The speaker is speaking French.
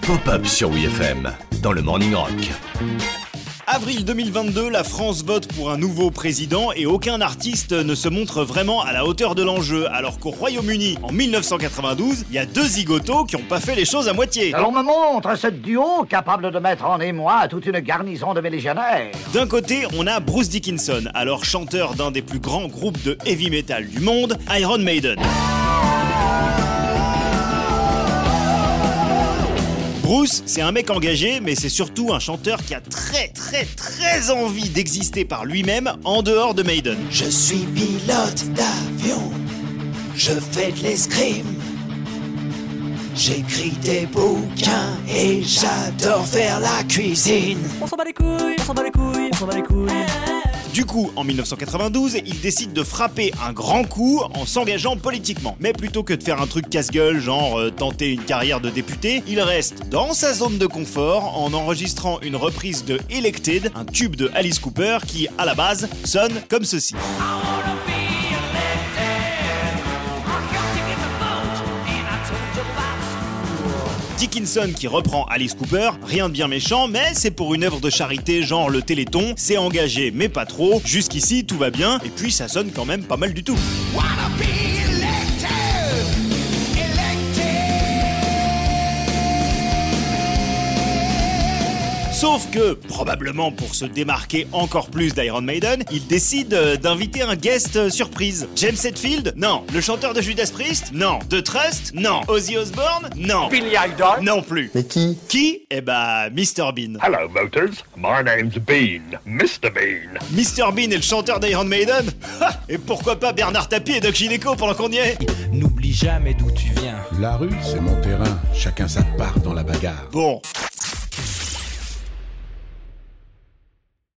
Pop-up sur WFM dans le Morning Rock. Avril 2022, la France vote pour un nouveau président et aucun artiste ne se montre vraiment à la hauteur de l'enjeu. Alors qu'au Royaume-Uni, en 1992, il y a deux zigotos qui ont pas fait les choses à moitié. Alors me montre ce duo capable de mettre en émoi toute une garnison de mes légionnaires. D'un côté, on a Bruce Dickinson, alors chanteur d'un des plus grands groupes de heavy metal du monde, Iron Maiden. Bruce, c'est un mec engagé, mais c'est surtout un chanteur qui a très très très envie d'exister par lui-même en dehors de Maiden. Je suis pilote d'avion, je fais de l'escrime. J'écris des bouquins et j'adore faire la cuisine. On s'en bat les couilles, on s'en bat les couilles, on s'en bat les couilles. Du coup, en 1992, il décide de frapper un grand coup en s'engageant politiquement. Mais plutôt que de faire un truc casse-gueule, genre euh, tenter une carrière de député, il reste dans sa zone de confort en enregistrant une reprise de Elected, un tube de Alice Cooper qui, à la base, sonne comme ceci. Dickinson qui reprend Alice Cooper, rien de bien méchant, mais c'est pour une œuvre de charité genre le Téléthon, c'est engagé mais pas trop, jusqu'ici tout va bien, et puis ça sonne quand même pas mal du tout. Sauf que, probablement pour se démarquer encore plus d'Iron Maiden, il décide euh, d'inviter un guest euh, surprise. James Hetfield Non. Le chanteur de Judas Priest Non. De Trust Non. Ozzy Osbourne Non. Billy Idol Non plus. Mais qui Qui? Eh bah, Mr Bean. Hello, voters. My name's Bean, Mr. Bean. Mr Bean est le chanteur d'Iron Maiden Ha Et pourquoi pas Bernard Tapie et Doc Gineco pendant qu'on y est? N'oublie jamais d'où tu viens. La rue, c'est mon terrain. Chacun sa part dans la bagarre. Bon,